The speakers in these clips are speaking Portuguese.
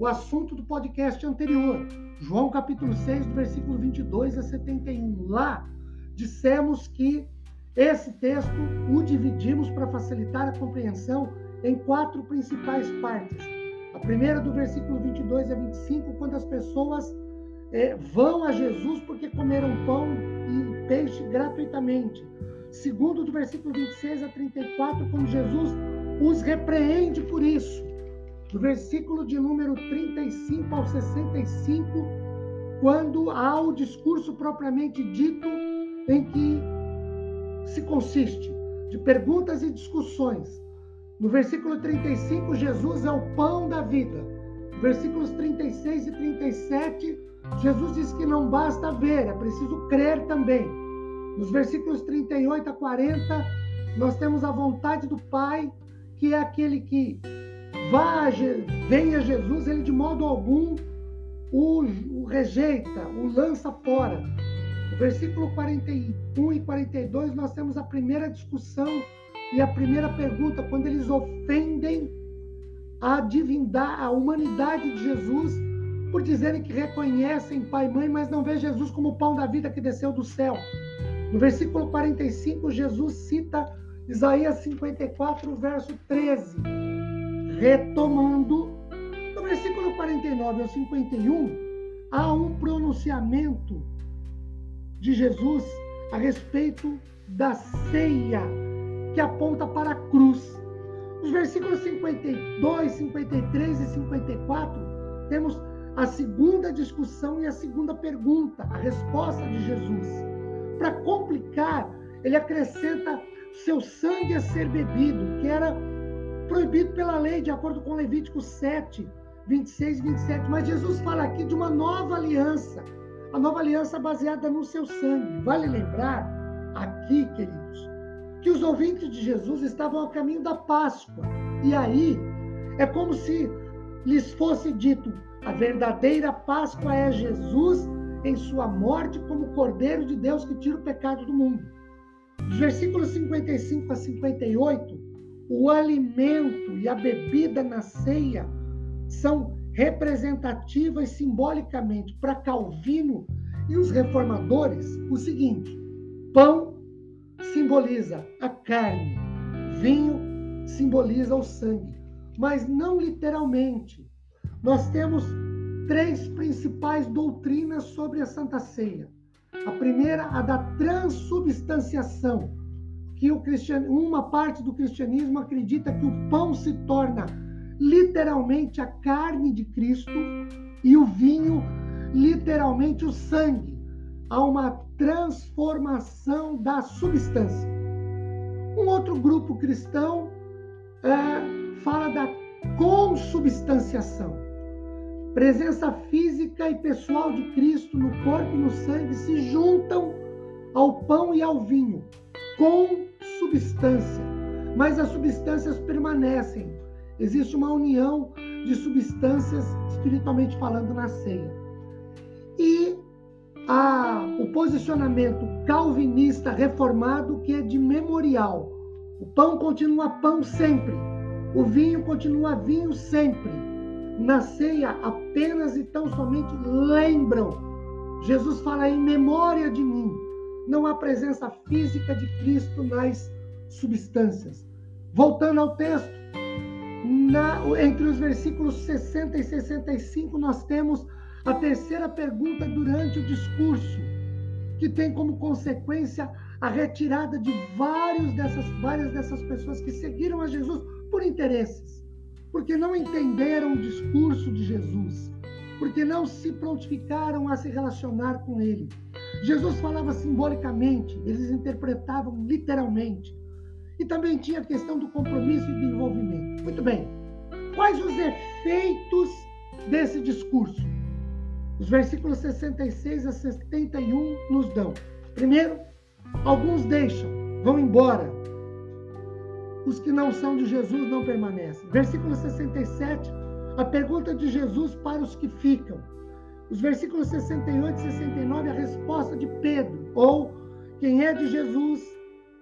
o assunto do podcast anterior, João capítulo 6, do versículo 22 a 71. Lá dissemos que esse texto o dividimos para facilitar a compreensão em quatro principais partes. A primeira do versículo 22 a 25, quando as pessoas é, vão a Jesus porque comeram pão e peixe gratuitamente. Segundo, do versículo 26 a 34, quando Jesus os repreende por isso do versículo de número 35 ao 65, quando há o discurso propriamente dito, em que se consiste de perguntas e discussões. No versículo 35, Jesus é o pão da vida. Versículos 36 e 37, Jesus diz que não basta ver, é preciso crer também. Nos versículos 38 a 40, nós temos a vontade do Pai, que é aquele que vá, venha Jesus, ele de modo algum o, o rejeita, o lança fora. No versículo 41 e 42, nós temos a primeira discussão e a primeira pergunta, quando eles ofendem a divindade, a humanidade de Jesus, por dizerem que reconhecem pai e mãe, mas não vê Jesus como o pão da vida que desceu do céu. No versículo 45, Jesus cita Isaías 54, verso 13 retomando, no versículo 49 ao 51, há um pronunciamento de Jesus a respeito da ceia que aponta para a cruz. Nos versículos 52, 53 e 54, temos a segunda discussão e a segunda pergunta, a resposta de Jesus. Para complicar, ele acrescenta seu sangue a ser bebido, que era proibido pela lei, de acordo com Levítico 7, 26 e 27. Mas Jesus fala aqui de uma nova aliança, a nova aliança baseada no seu sangue. Vale lembrar aqui, queridos, que os ouvintes de Jesus estavam ao caminho da Páscoa. E aí é como se lhes fosse dito: a verdadeira Páscoa é Jesus em sua morte como Cordeiro de Deus que tira o pecado do mundo. Versículos 55 a 58, o alimento e a bebida na ceia são representativas simbolicamente para Calvino e os reformadores o seguinte: pão simboliza a carne, vinho simboliza o sangue, mas não literalmente. Nós temos três principais doutrinas sobre a Santa Ceia. A primeira, a da transubstanciação, que o cristian... uma parte do cristianismo acredita que o pão se torna literalmente a carne de Cristo e o vinho literalmente o sangue. Há uma transformação da substância. Um outro grupo cristão é, fala da consubstanciação. Presença física e pessoal de Cristo no corpo e no sangue se juntam ao pão e ao vinho, com substância, mas as substâncias permanecem. Existe uma união de substâncias, espiritualmente falando, na ceia. E a, o posicionamento calvinista reformado, que é de memorial. O pão continua pão sempre, o vinho continua vinho sempre. Na ceia, apenas e tão somente lembram. Jesus fala em memória de mim não há presença física de Cristo nas substâncias. Voltando ao texto, na, entre os versículos 60 e 65, nós temos a terceira pergunta durante o discurso, que tem como consequência a retirada de vários dessas, várias dessas pessoas que seguiram a Jesus por interesses, porque não entenderam o discurso de Jesus, porque não se prontificaram a se relacionar com ele. Jesus falava simbolicamente, eles interpretavam literalmente. E também tinha a questão do compromisso e do envolvimento. Muito bem. Quais os efeitos desse discurso? Os versículos 66 a 71 nos dão. Primeiro, alguns deixam, vão embora. Os que não são de Jesus não permanecem. Versículo 67, a pergunta de Jesus para os que ficam. Os versículos 68 e 69, a resposta de Pedro, ou quem é de Jesus,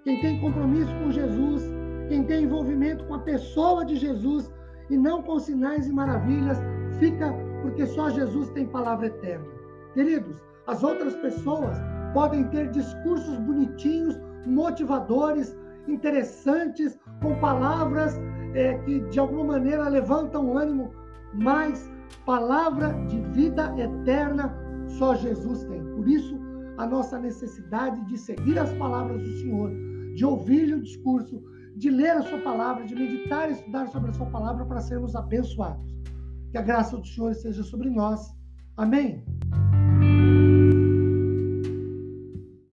quem tem compromisso com Jesus, quem tem envolvimento com a pessoa de Jesus e não com sinais e maravilhas, fica porque só Jesus tem palavra eterna. Queridos, as outras pessoas podem ter discursos bonitinhos, motivadores, interessantes, com palavras é, que de alguma maneira levantam o ânimo, mas palavra de vida eterna só Jesus tem. Por isso, a nossa necessidade de seguir as palavras do Senhor, de ouvir o discurso, de ler a sua palavra, de meditar e estudar sobre a sua palavra para sermos abençoados. Que a graça do Senhor esteja sobre nós. Amém?